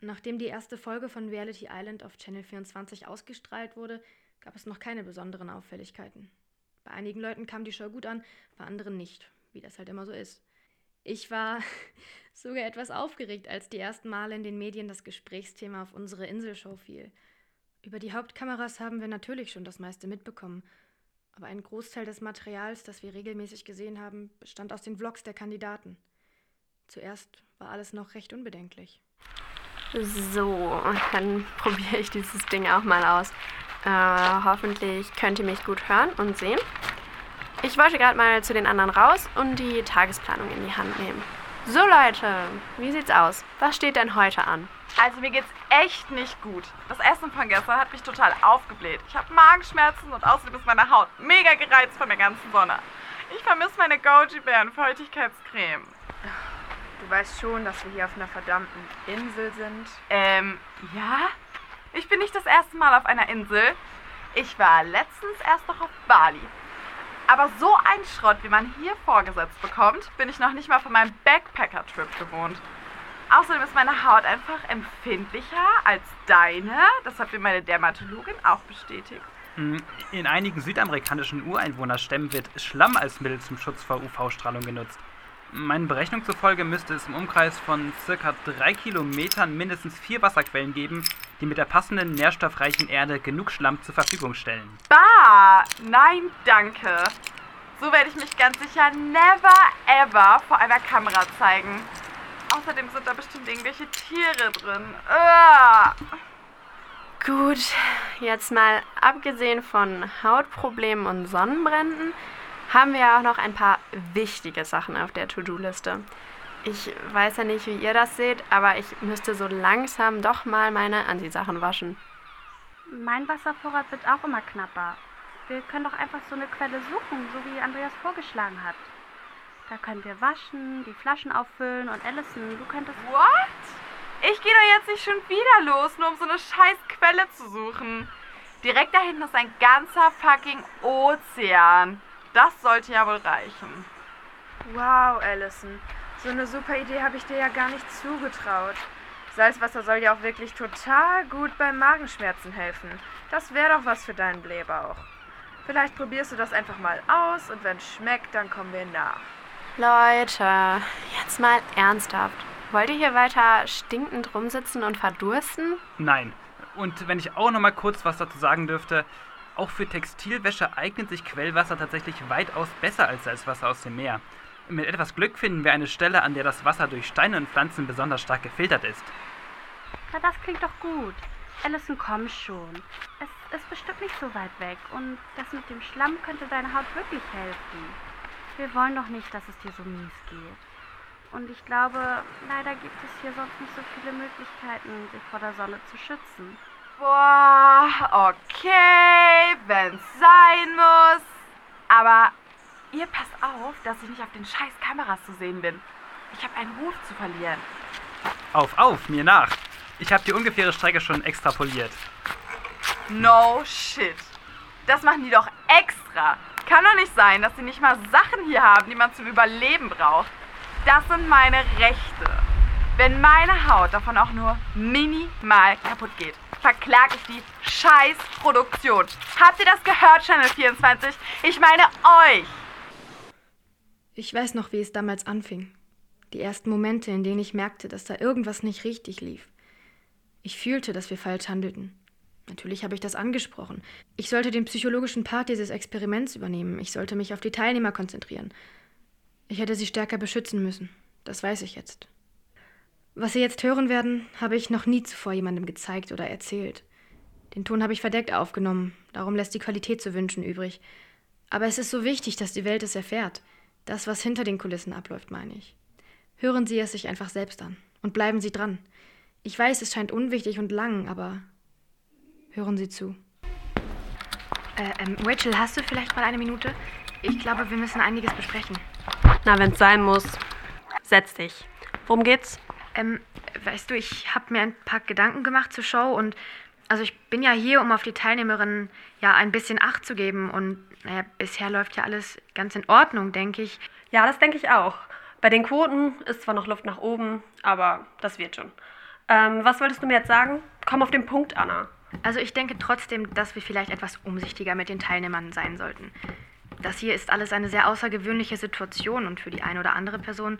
Nachdem die erste Folge von Reality Island auf Channel 24 ausgestrahlt wurde, gab es noch keine besonderen Auffälligkeiten. Bei einigen Leuten kam die Show gut an, bei anderen nicht, wie das halt immer so ist. Ich war sogar etwas aufgeregt, als die ersten Male in den Medien das Gesprächsthema auf unsere Inselshow fiel. Über die Hauptkameras haben wir natürlich schon das meiste mitbekommen, aber ein Großteil des Materials, das wir regelmäßig gesehen haben, bestand aus den Vlogs der Kandidaten. Zuerst war alles noch recht unbedenklich. So, dann probiere ich dieses Ding auch mal aus. Äh, hoffentlich könnt ihr mich gut hören und sehen. Ich wollte gerade mal zu den anderen raus und die Tagesplanung in die Hand nehmen. So Leute, wie sieht's aus? Was steht denn heute an? Also mir geht's echt nicht gut. Das Essen von gestern hat mich total aufgebläht. Ich habe Magenschmerzen und außerdem ist meine Haut mega gereizt von der ganzen Sonne. Ich vermisse meine Goji-Bären Feuchtigkeitscreme. Du weißt schon, dass wir hier auf einer verdammten Insel sind. Ähm, ja? Ich bin nicht das erste Mal auf einer Insel. Ich war letztens erst noch auf Bali. Aber so ein Schrott, wie man hier vorgesetzt bekommt, bin ich noch nicht mal von meinem Backpacker-Trip gewohnt. Außerdem ist meine Haut einfach empfindlicher als deine. Das hat mir meine Dermatologin auch bestätigt. Hm, in einigen südamerikanischen Ureinwohnerstämmen wird Schlamm als Mittel zum Schutz vor UV-Strahlung genutzt. Meinen Berechnungen zufolge müsste es im Umkreis von circa drei Kilometern mindestens vier Wasserquellen geben, die mit der passenden nährstoffreichen Erde genug Schlamm zur Verfügung stellen. Bah! Nein, danke. So werde ich mich ganz sicher never ever vor einer Kamera zeigen. Außerdem sind da bestimmt irgendwelche Tiere drin. Uah. Gut, jetzt mal abgesehen von Hautproblemen und Sonnenbränden haben wir ja auch noch ein paar wichtige Sachen auf der To-Do-Liste. Ich weiß ja nicht, wie ihr das seht, aber ich müsste so langsam doch mal meine Anti-Sachen waschen. Mein Wasservorrat wird auch immer knapper. Wir können doch einfach so eine Quelle suchen, so wie Andreas vorgeschlagen hat. Da können wir waschen, die Flaschen auffüllen und Allison, du könntest. What? Ich gehe doch jetzt nicht schon wieder los, nur um so eine scheiß Quelle zu suchen. Direkt da hinten ist ein ganzer fucking Ozean. Das sollte ja wohl reichen. Wow, Allison. So eine super Idee habe ich dir ja gar nicht zugetraut. Salzwasser soll ja auch wirklich total gut beim Magenschmerzen helfen. Das wäre doch was für deinen Blähbauch. Vielleicht probierst du das einfach mal aus und wenn es schmeckt, dann kommen wir nach. Leute, jetzt mal ernsthaft. Wollt ihr hier weiter stinkend rumsitzen und verdursten? Nein. Und wenn ich auch noch mal kurz was dazu sagen dürfte, auch für Textilwäsche eignet sich Quellwasser tatsächlich weitaus besser als Salzwasser aus dem Meer. Mit etwas Glück finden wir eine Stelle, an der das Wasser durch Steine und Pflanzen besonders stark gefiltert ist. Na, das klingt doch gut. Allison, komm schon. Es ist bestimmt nicht so weit weg und das mit dem Schlamm könnte deiner Haut wirklich helfen. Wir wollen doch nicht, dass es dir so mies geht. Und ich glaube, leider gibt es hier sonst nicht so viele Möglichkeiten, sich vor der Sonne zu schützen. Boah, okay, wenn's sein muss. Aber Ihr passt auf, dass ich nicht auf den scheiß Kameras zu sehen bin. Ich habe einen Ruf zu verlieren. Auf, auf, mir nach. Ich habe die ungefähre Strecke schon extrapoliert. No shit. Das machen die doch extra. Kann doch nicht sein, dass sie nicht mal Sachen hier haben, die man zum Überleben braucht. Das sind meine Rechte. Wenn meine Haut davon auch nur minimal kaputt geht, verklage ich die Scheißproduktion. Habt ihr das gehört, Channel 24? Ich meine euch. Ich weiß noch, wie es damals anfing. Die ersten Momente, in denen ich merkte, dass da irgendwas nicht richtig lief. Ich fühlte, dass wir falsch handelten. Natürlich habe ich das angesprochen. Ich sollte den psychologischen Part dieses Experiments übernehmen. Ich sollte mich auf die Teilnehmer konzentrieren. Ich hätte sie stärker beschützen müssen. Das weiß ich jetzt. Was Sie jetzt hören werden, habe ich noch nie zuvor jemandem gezeigt oder erzählt. Den Ton habe ich verdeckt aufgenommen, darum lässt die Qualität zu wünschen übrig. Aber es ist so wichtig, dass die Welt es erfährt. Das, was hinter den Kulissen abläuft, meine ich. Hören Sie es sich einfach selbst an und bleiben Sie dran. Ich weiß, es scheint unwichtig und lang, aber hören Sie zu. Äh, ähm, Rachel, hast du vielleicht mal eine Minute? Ich glaube, wir müssen einiges besprechen. Na, wenn's sein muss. Setz dich. Worum geht's? Ähm, weißt du, ich habe mir ein paar Gedanken gemacht zur Show und also ich bin ja hier, um auf die Teilnehmerinnen ja ein bisschen Acht zu geben und naja, bisher läuft ja alles ganz in Ordnung, denke ich. Ja, das denke ich auch. Bei den Quoten ist zwar noch Luft nach oben, aber das wird schon. Ähm, was wolltest du mir jetzt sagen? Komm auf den Punkt, Anna. Also ich denke trotzdem, dass wir vielleicht etwas umsichtiger mit den Teilnehmern sein sollten. Das hier ist alles eine sehr außergewöhnliche Situation und für die eine oder andere Person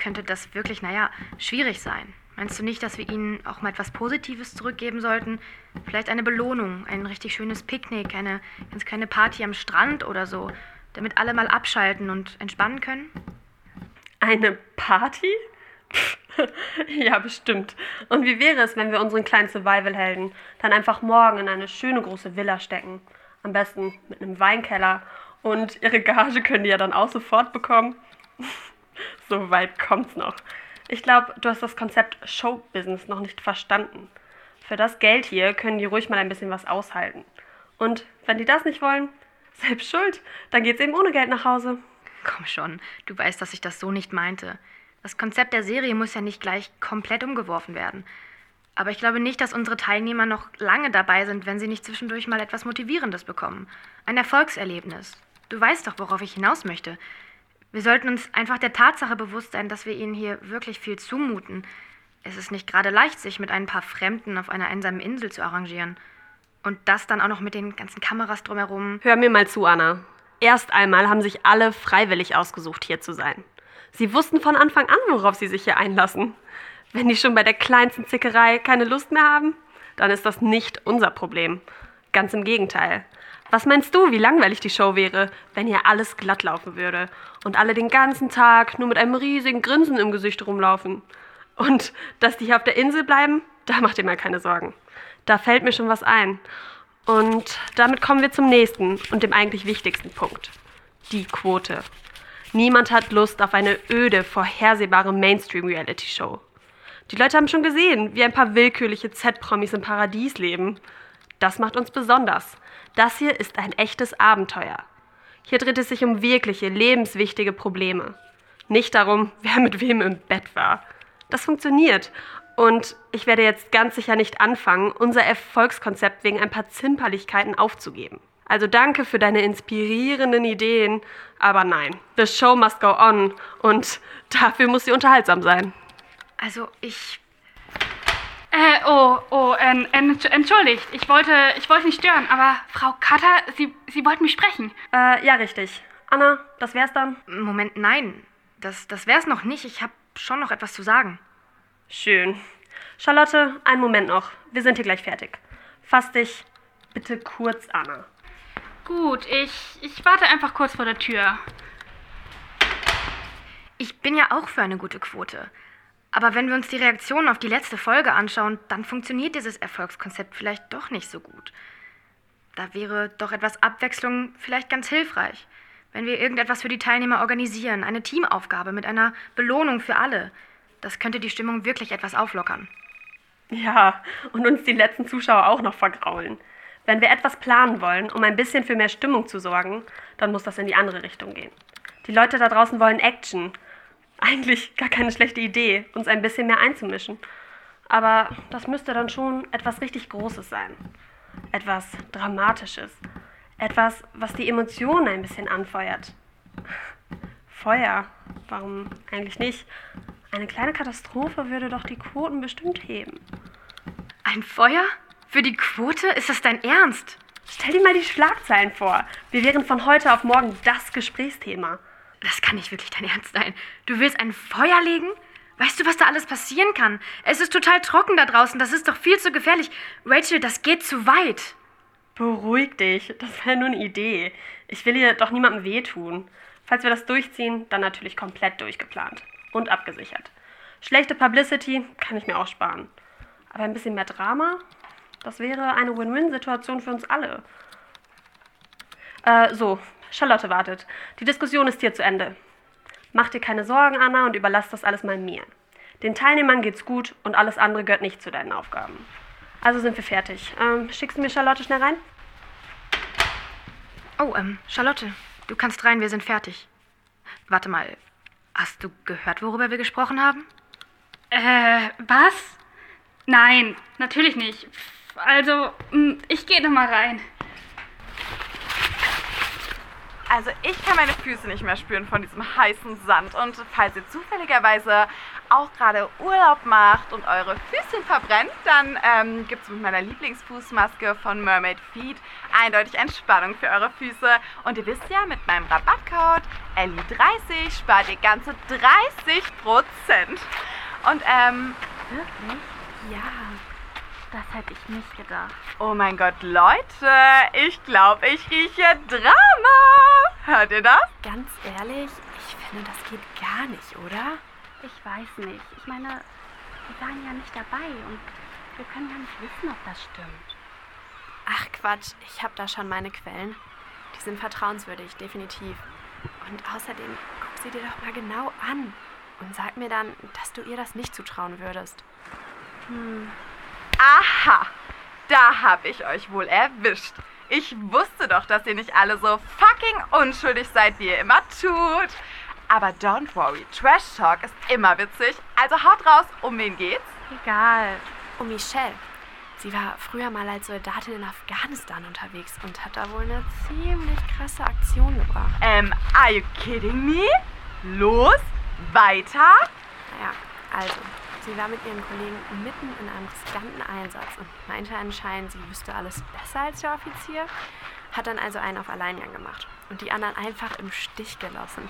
könnte das wirklich, naja, schwierig sein. Meinst du nicht, dass wir ihnen auch mal etwas Positives zurückgeben sollten? Vielleicht eine Belohnung, ein richtig schönes Picknick, eine ganz kleine Party am Strand oder so, damit alle mal abschalten und entspannen können? Eine Party? ja, bestimmt. Und wie wäre es, wenn wir unseren kleinen Survival-Helden dann einfach morgen in eine schöne große Villa stecken? Am besten mit einem Weinkeller. Und ihre Gage können die ja dann auch sofort bekommen. so weit kommt's noch. Ich glaube, du hast das Konzept Showbusiness noch nicht verstanden. Für das Geld hier können die ruhig mal ein bisschen was aushalten. Und wenn die das nicht wollen, selbst schuld, dann geht's eben ohne Geld nach Hause. Komm schon, du weißt, dass ich das so nicht meinte. Das Konzept der Serie muss ja nicht gleich komplett umgeworfen werden. Aber ich glaube nicht, dass unsere Teilnehmer noch lange dabei sind, wenn sie nicht zwischendurch mal etwas Motivierendes bekommen. Ein Erfolgserlebnis. Du weißt doch, worauf ich hinaus möchte. Wir sollten uns einfach der Tatsache bewusst sein, dass wir ihnen hier wirklich viel zumuten. Es ist nicht gerade leicht, sich mit ein paar Fremden auf einer einsamen Insel zu arrangieren. Und das dann auch noch mit den ganzen Kameras drumherum. Hör mir mal zu, Anna. Erst einmal haben sich alle freiwillig ausgesucht, hier zu sein. Sie wussten von Anfang an, worauf sie sich hier einlassen. Wenn die schon bei der kleinsten Zickerei keine Lust mehr haben, dann ist das nicht unser Problem. Ganz im Gegenteil. Was meinst du, wie langweilig die Show wäre, wenn hier alles glatt laufen würde und alle den ganzen Tag nur mit einem riesigen Grinsen im Gesicht rumlaufen? Und dass die hier auf der Insel bleiben, da macht ihr mal keine Sorgen. Da fällt mir schon was ein. Und damit kommen wir zum nächsten und dem eigentlich wichtigsten Punkt. Die Quote. Niemand hat Lust auf eine öde, vorhersehbare Mainstream-Reality-Show. Die Leute haben schon gesehen, wie ein paar willkürliche Z-Promis im Paradies leben. Das macht uns besonders. Das hier ist ein echtes Abenteuer. Hier dreht es sich um wirkliche, lebenswichtige Probleme. Nicht darum, wer mit wem im Bett war. Das funktioniert. Und ich werde jetzt ganz sicher nicht anfangen, unser Erfolgskonzept wegen ein paar Zimperlichkeiten aufzugeben. Also danke für deine inspirierenden Ideen, aber nein, the show must go on und dafür muss sie unterhaltsam sein. Also ich Äh, oh, oh, en, en, entschuldigt. Ich wollte, ich wollte nicht stören, aber Frau Cutter, Sie, Sie wollten mich sprechen. Äh, ja, richtig. Anna, das wär's dann? Moment, nein. Das, das wär's noch nicht. Ich habe schon noch etwas zu sagen. Schön. Charlotte, einen Moment noch. Wir sind hier gleich fertig. Fass dich bitte kurz, Anna. Gut, ich, ich warte einfach kurz vor der Tür. Ich bin ja auch für eine gute Quote. Aber wenn wir uns die Reaktionen auf die letzte Folge anschauen, dann funktioniert dieses Erfolgskonzept vielleicht doch nicht so gut. Da wäre doch etwas Abwechslung vielleicht ganz hilfreich. Wenn wir irgendetwas für die Teilnehmer organisieren, eine Teamaufgabe mit einer Belohnung für alle. Das könnte die Stimmung wirklich etwas auflockern. Ja, und uns die letzten Zuschauer auch noch vergraulen. Wenn wir etwas planen wollen, um ein bisschen für mehr Stimmung zu sorgen, dann muss das in die andere Richtung gehen. Die Leute da draußen wollen Action. Eigentlich gar keine schlechte Idee, uns ein bisschen mehr einzumischen. Aber das müsste dann schon etwas richtig Großes sein. Etwas Dramatisches. Etwas, was die Emotionen ein bisschen anfeuert. Feuer. Warum eigentlich nicht? Eine kleine Katastrophe würde doch die Quoten bestimmt heben. Ein Feuer? Für die Quote? Ist das dein Ernst? Stell dir mal die Schlagzeilen vor. Wir wären von heute auf morgen das Gesprächsthema. Das kann nicht wirklich dein Ernst sein. Du willst ein Feuer legen? Weißt du, was da alles passieren kann? Es ist total trocken da draußen. Das ist doch viel zu gefährlich. Rachel, das geht zu weit. Beruhig dich. Das wäre nur eine Idee. Ich will hier doch niemandem wehtun. Falls wir das durchziehen, dann natürlich komplett durchgeplant. Und abgesichert. Schlechte Publicity kann ich mir auch sparen. Aber ein bisschen mehr Drama, das wäre eine Win-Win-Situation für uns alle. Äh, so, Charlotte wartet. Die Diskussion ist hier zu Ende. Mach dir keine Sorgen, Anna, und überlass das alles mal mir. Den Teilnehmern geht's gut und alles andere gehört nicht zu deinen Aufgaben. Also sind wir fertig. Ähm, schickst du mir Charlotte schnell rein? Oh, ähm, Charlotte, du kannst rein, wir sind fertig. Warte mal, hast du gehört, worüber wir gesprochen haben? Äh, was? Nein, natürlich nicht. Also, mm, ich gehe noch mal rein. Also ich kann meine Füße nicht mehr spüren von diesem heißen Sand. Und falls ihr zufälligerweise auch gerade Urlaub macht und eure Füßchen verbrennt, dann ähm, gibt es mit meiner Lieblingsfußmaske von Mermaid Feet eindeutig Entspannung für eure Füße. Und ihr wisst ja, mit meinem Rabattcode ELLI30 spart ihr ganze 30 Prozent. Und ähm, Wirklich? Ja. Das hätte ich nicht gedacht. oh mein Gott, Leute, ich glaube, ich rieche Drama. Hört ihr das? Ganz ehrlich, ich finde, das geht gar nicht, oder? Ich weiß nicht. Ich meine, wir waren ja nicht dabei und wir können ja nicht wissen, ob das stimmt. Ach Quatsch, ich habe da schon meine Quellen. Die sind vertrauenswürdig, definitiv. Und außerdem, guck sie dir doch mal genau an. Und sag mir dann, dass du ihr das nicht zutrauen würdest. Aha, da hab ich euch wohl erwischt. Ich wusste doch, dass ihr nicht alle so fucking unschuldig seid, wie ihr immer tut. Aber don't worry, Trash Talk ist immer witzig. Also haut raus, um wen geht's? Egal. Oh, Michelle. Sie war früher mal als Soldatin in Afghanistan unterwegs und hat da wohl eine ziemlich krasse Aktion gebracht. Ähm, are you kidding me? Los, weiter. Naja, also, sie war mit ihren Kollegen mitten in einem riskanten Einsatz und meinte anscheinend, sie wüsste alles besser als der Offizier. Hat dann also einen auf Alleingang gemacht und die anderen einfach im Stich gelassen.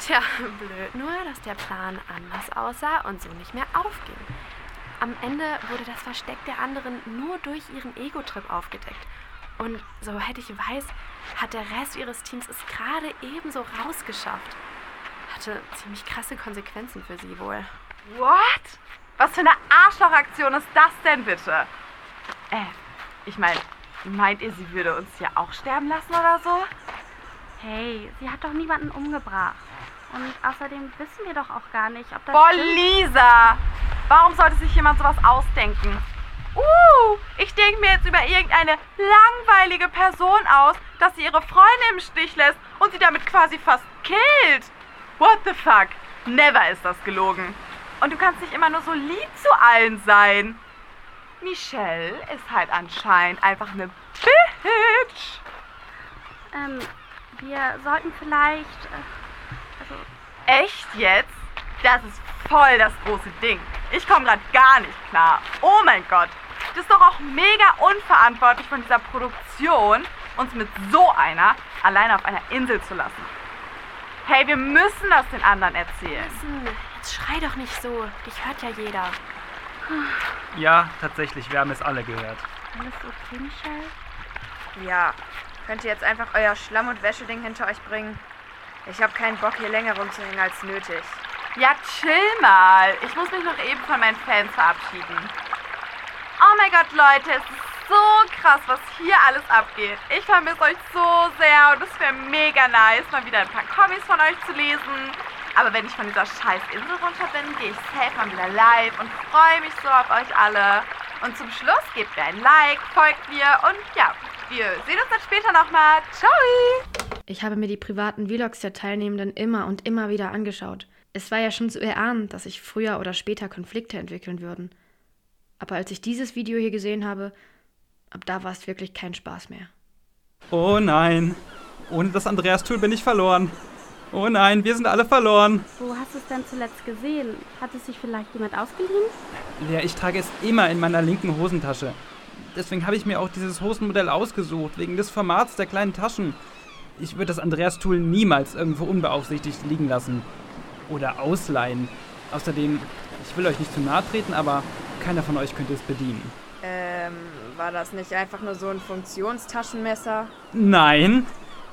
Tja, blöd nur, dass der Plan anders aussah und so nicht mehr aufging. Am Ende wurde das Versteck der anderen nur durch ihren Ego-Trip aufgedeckt. Und soweit ich weiß, hat der Rest ihres Teams es gerade ebenso rausgeschafft. Hatte ziemlich krasse Konsequenzen für sie wohl. What? Was für eine Arschlochaktion ist das denn bitte? Äh, ich meine, meint ihr, sie würde uns ja auch sterben lassen oder so? Hey, sie hat doch niemanden umgebracht. Und außerdem wissen wir doch auch gar nicht, ob das Boah, stimmt. Lisa! Warum sollte sich jemand sowas ausdenken? Uh, ich denke mir jetzt über irgendeine langweilige Person aus, dass sie ihre Freunde im Stich lässt und sie damit quasi fast killt. What the fuck? Never ist das gelogen. Und du kannst nicht immer nur so lieb zu allen sein. Michelle ist halt anscheinend einfach eine Bitch. Ähm, wir sollten vielleicht. Äh, also, Echt jetzt? Das ist voll das große Ding. Ich komme gerade gar nicht klar. Oh mein Gott. Das ist doch auch mega unverantwortlich von dieser Produktion, uns mit so einer alleine auf einer Insel zu lassen. Hey, wir müssen das den anderen erzählen. Listen, jetzt schrei doch nicht so. Dich hört ja jeder. Ja, tatsächlich, wir haben es alle gehört. alles okay, Michelle? Ja, könnt ihr jetzt einfach euer Schlamm- und Wäscheding hinter euch bringen? Ich habe keinen Bock, hier länger rumzuhängen als nötig. Ja, chill mal. Ich muss mich noch eben von meinen Fans verabschieden. Oh mein Gott, Leute, es ist so krass, was hier alles abgeht. Ich vermisse euch so sehr und es wäre mega nice, mal wieder ein paar Comics von euch zu lesen. Aber wenn ich von dieser scheiß Insel runter bin, gehe ich safe mal wieder live und freue mich so auf euch alle. Und zum Schluss gebt mir ein Like, folgt mir und ja, wir sehen uns dann später nochmal. Ciao! Ich habe mir die privaten Vlogs der Teilnehmenden immer und immer wieder angeschaut. Es war ja schon zu erahnen, dass sich früher oder später Konflikte entwickeln würden. Aber als ich dieses Video hier gesehen habe, ab da war es wirklich kein Spaß mehr. Oh nein. Ohne das Andreas-Tool bin ich verloren. Oh nein, wir sind alle verloren. Wo hast du es denn zuletzt gesehen? Hat es sich vielleicht jemand ausgeliehen? Lea, ich trage es immer in meiner linken Hosentasche. Deswegen habe ich mir auch dieses Hosenmodell ausgesucht, wegen des Formats der kleinen Taschen. Ich würde das Andreas-Tool niemals irgendwo unbeaufsichtigt liegen lassen. Oder ausleihen. Außerdem, ich will euch nicht zu nahe treten, aber keiner von euch könnte es bedienen. Ähm, war das nicht einfach nur so ein Funktionstaschenmesser? Nein,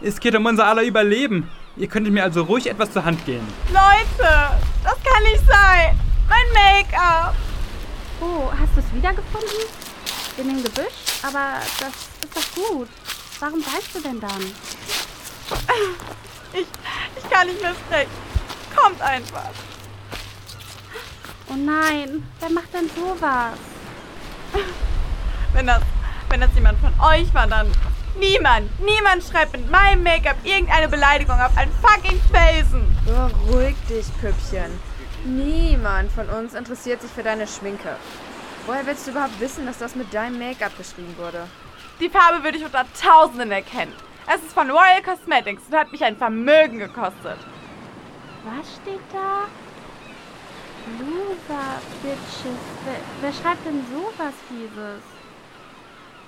es geht um unser aller Überleben. Ihr könntet mir also ruhig etwas zur Hand gehen. Leute, das kann nicht sein. Mein Make-up. Oh, hast du es wiedergefunden? In dem Gebüsch? Aber das ist doch gut. Warum bleibst du denn dann? Ich, ich kann nicht mehr sprechen. Kommt einfach. Oh nein, wer macht denn sowas? Wenn das, wenn das jemand von euch war, dann niemand, niemand schreibt mit meinem Make-up irgendeine Beleidigung auf einen fucking Felsen. Beruhig dich, Püppchen. Niemand von uns interessiert sich für deine Schminke. Woher willst du überhaupt wissen, dass das mit deinem Make-up geschrieben wurde? Die Farbe würde ich unter Tausenden erkennen. Es ist von Royal Cosmetics und hat mich ein Vermögen gekostet. Was steht da? Loser, Bitches. Wer, wer schreibt denn sowas Fieses?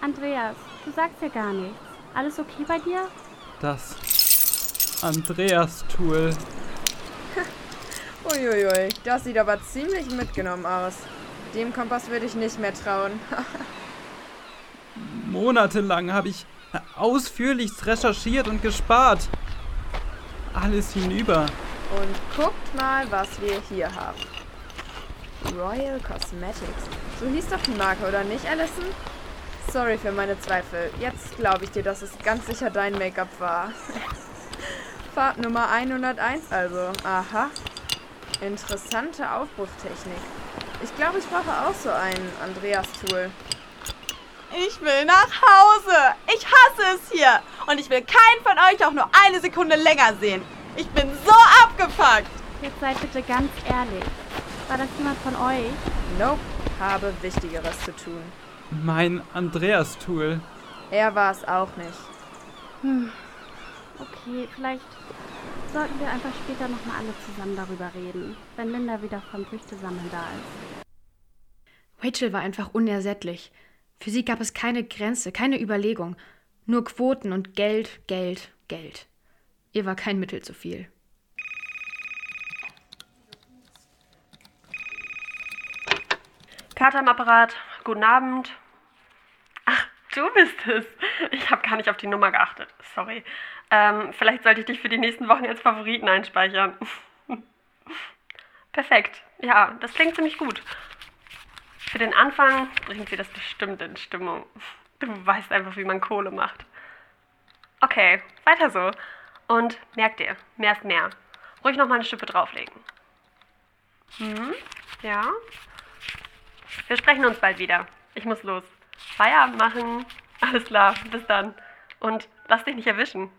Andreas, du sagst ja gar nichts. Alles okay bei dir? Das Andreas-Tool. Uiuiui, das sieht aber ziemlich mitgenommen aus. Dem Kompass würde ich nicht mehr trauen. Monatelang habe ich ausführlichst recherchiert und gespart. Alles hinüber. Und guckt mal, was wir hier haben. Royal Cosmetics. So hieß doch die Marke, oder nicht, Allison? Sorry für meine Zweifel. Jetzt glaube ich dir, dass es ganz sicher dein Make-up war. Farbnummer 101 also. Aha. Interessante Aufbruchtechnik. Ich glaube, ich brauche auch so ein Andreas-Tool. Ich will nach Hause. Ich hasse es hier. Und ich will keinen von euch auch nur eine Sekunde länger sehen. Ich bin so abgefuckt. Jetzt seid bitte ganz ehrlich. War das jemand von euch? Nope, habe Wichtigeres zu tun. Mein Andreas-Tool. Er war es auch nicht. Hm. Okay, vielleicht sollten wir einfach später nochmal alle zusammen darüber reden, wenn Linda wieder vom Früchtesammeln da ist. Rachel war einfach unersättlich. Für sie gab es keine Grenze, keine Überlegung. Nur Quoten und Geld, Geld, Geld. Ihr war kein Mittel zu viel. Kater am Apparat, guten Abend. Ach, du bist es. Ich habe gar nicht auf die Nummer geachtet. Sorry. Ähm, vielleicht sollte ich dich für die nächsten Wochen als Favoriten einspeichern. Perfekt. Ja, das klingt ziemlich gut. Für den Anfang bringt sie das bestimmt in Stimmung. Du weißt einfach, wie man Kohle macht. Okay, weiter so. Und merk dir, mehr ist mehr. Ruhig noch mal eine Schippe drauflegen. Hm? Ja? Wir sprechen uns bald wieder. Ich muss los. Feierabend machen. Alles klar, bis dann. Und lass dich nicht erwischen.